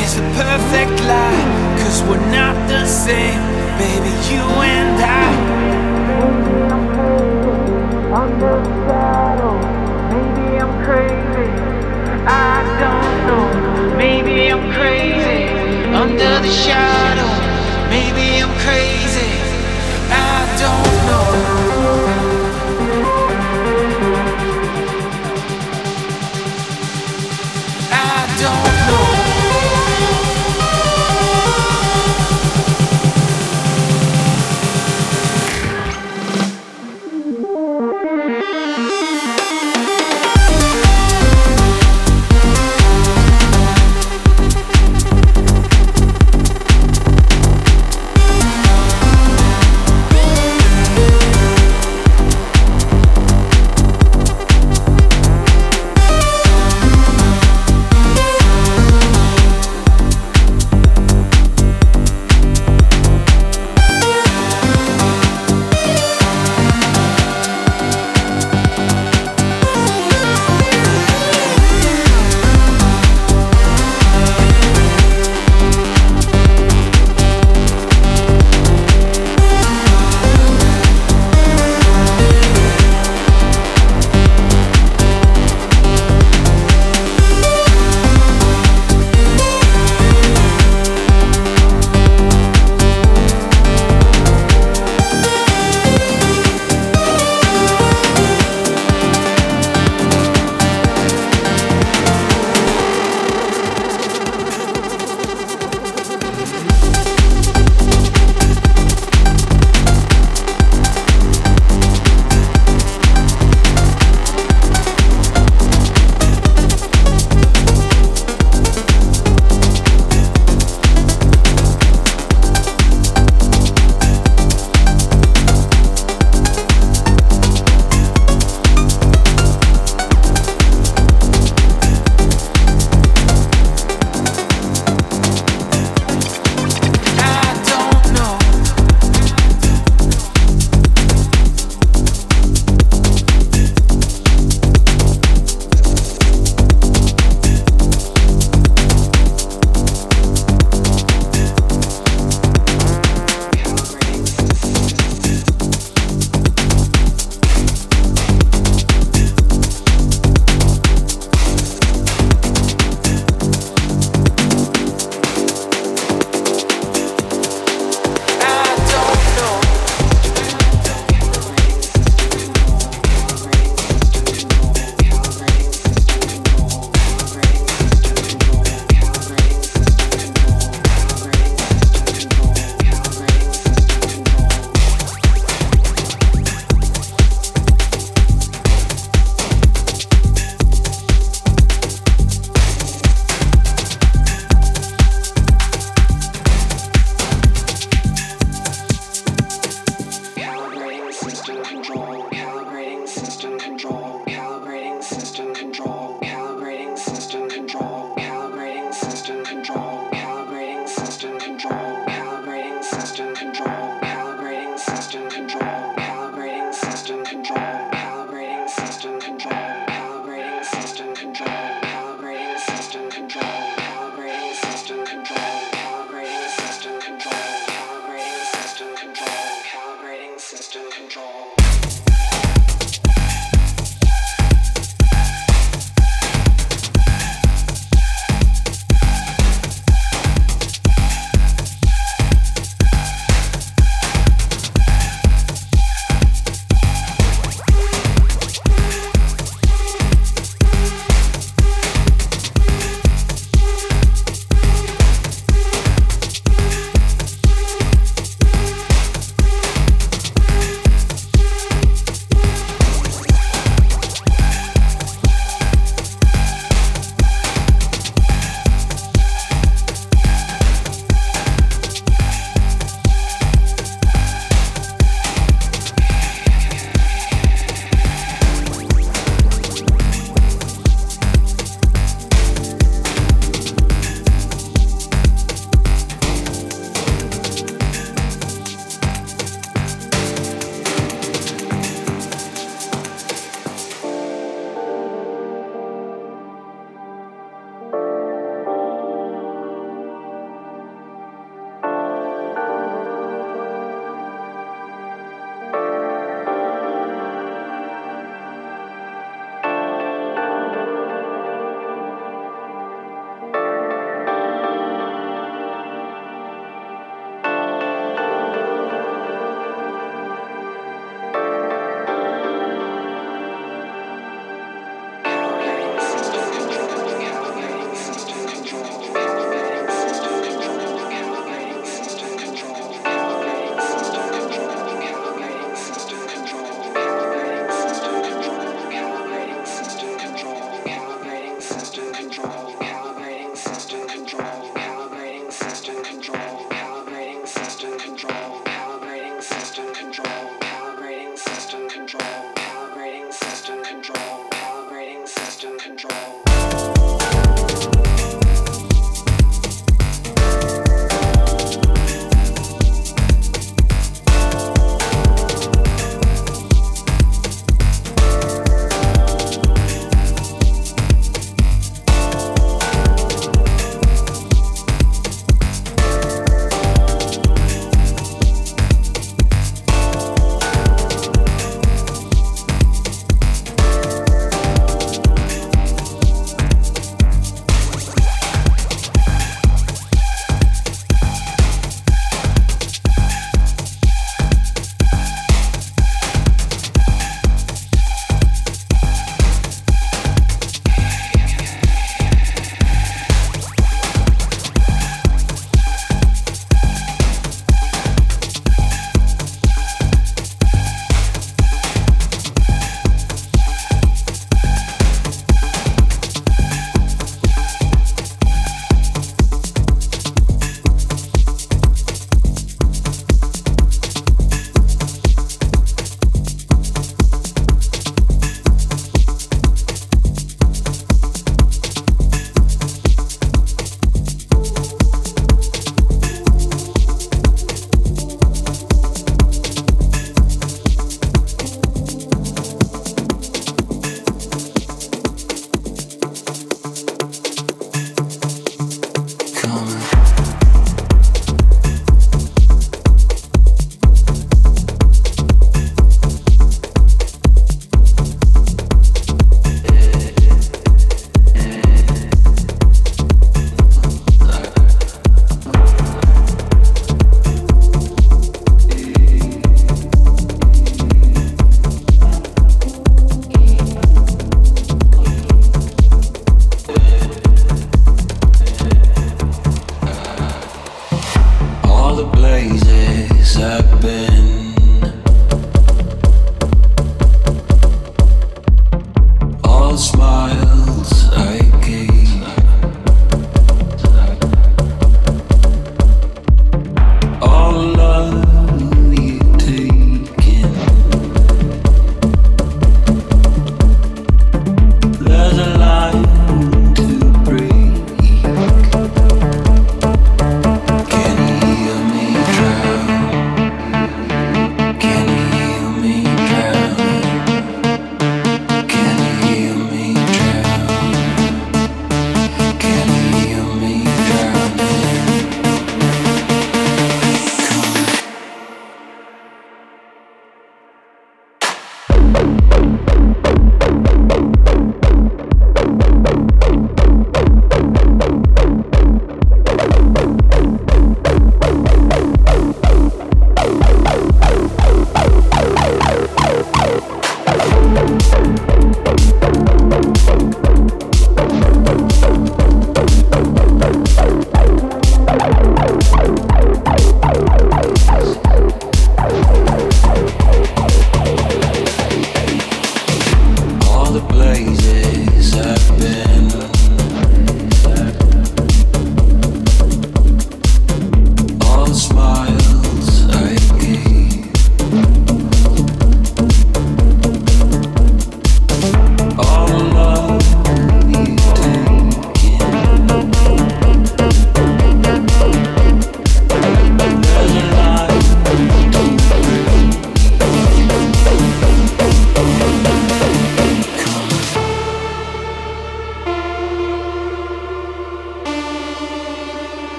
is a perfect lie, cause we're not the same, baby, you and I. Under the shadow, maybe I'm crazy. I don't know, maybe I'm crazy. Under the shadow, maybe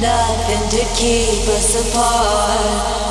nothing to keep us apart.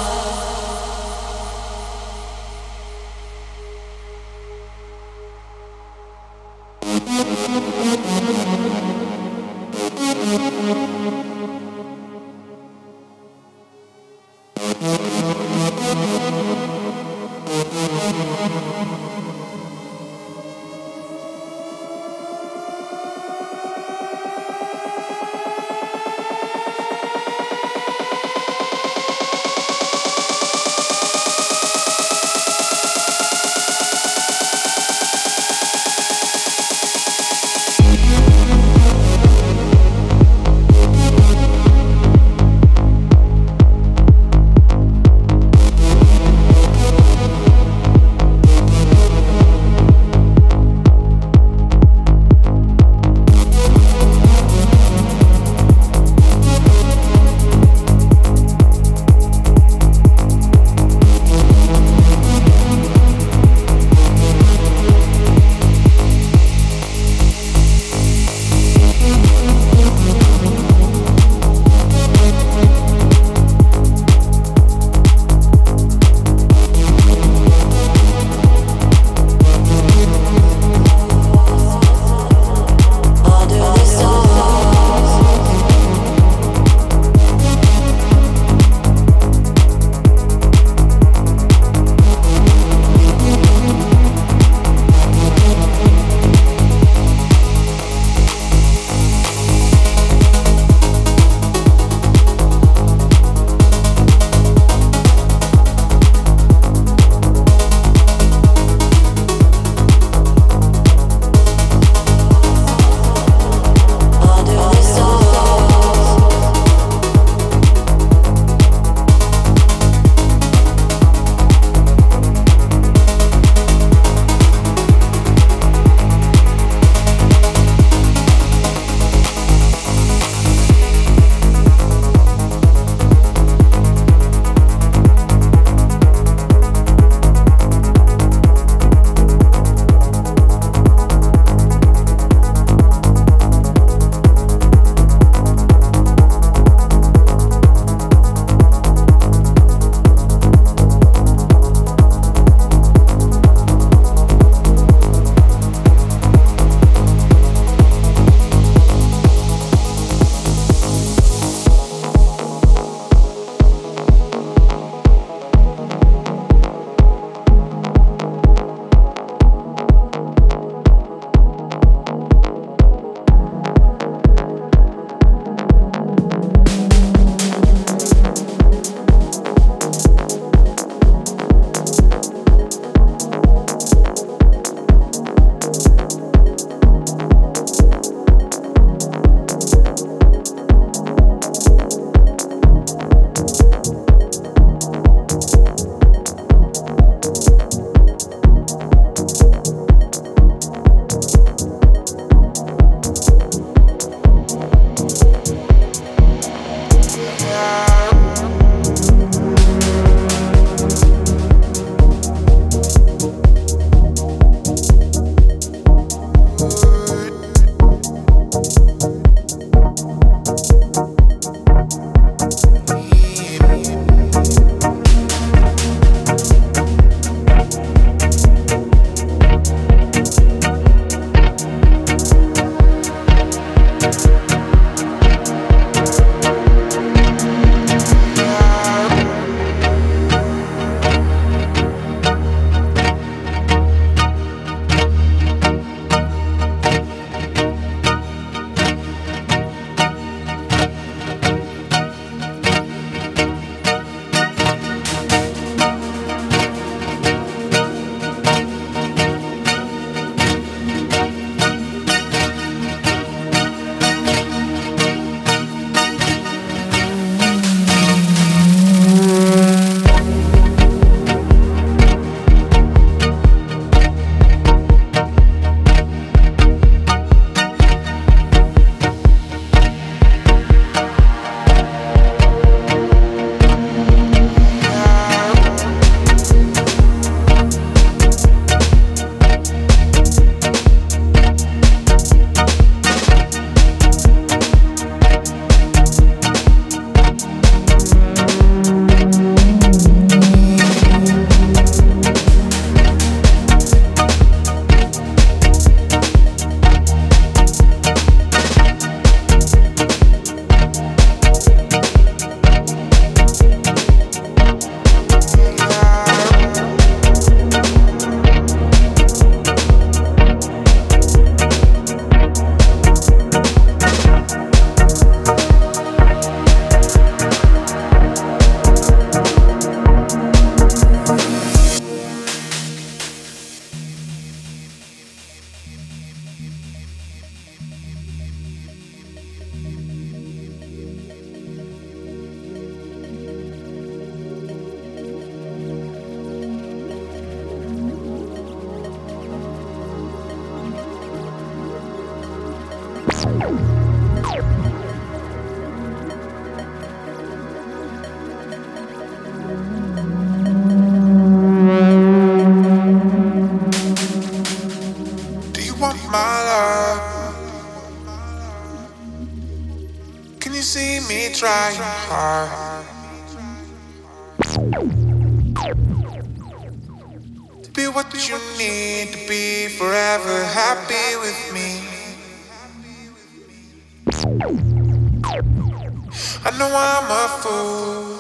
I know I'm a fool.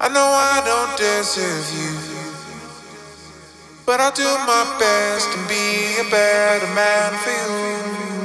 I know I don't deserve you. But I'll do my best and be a better man for you.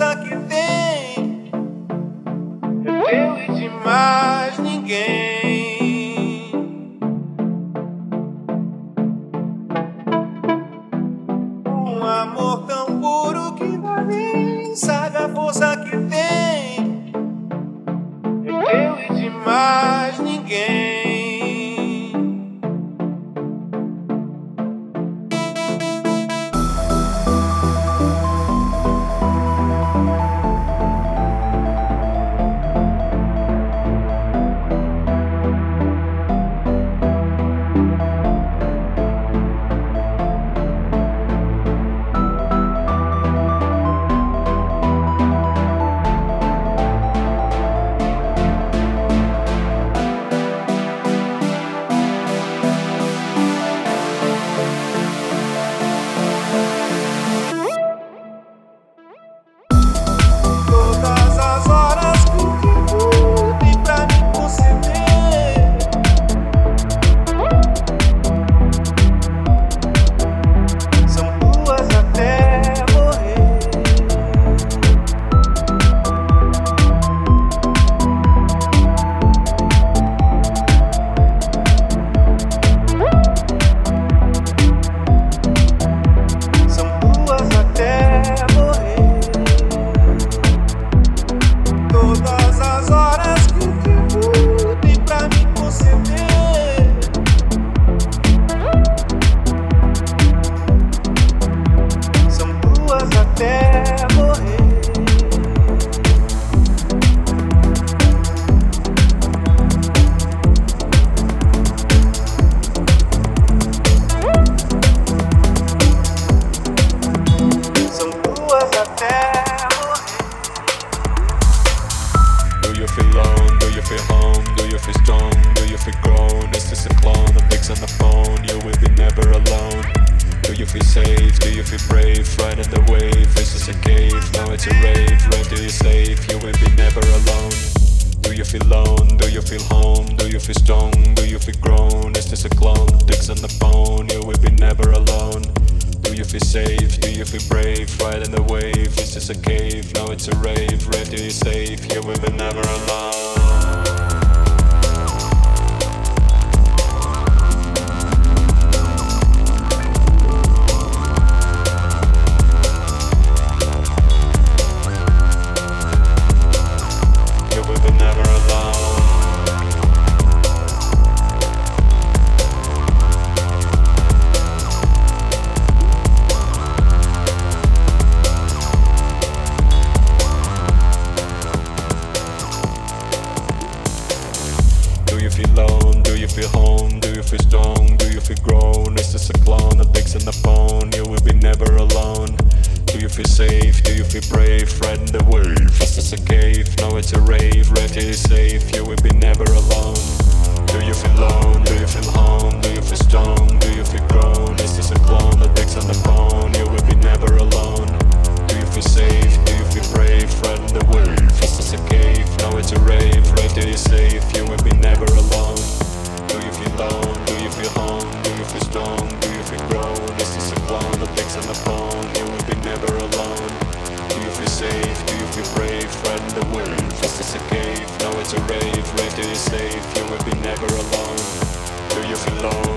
força que tem. Eu e demais ninguém. friend the wind This is a cave, now it's a rave. Where do you? You will be never alone. Do you feel alone?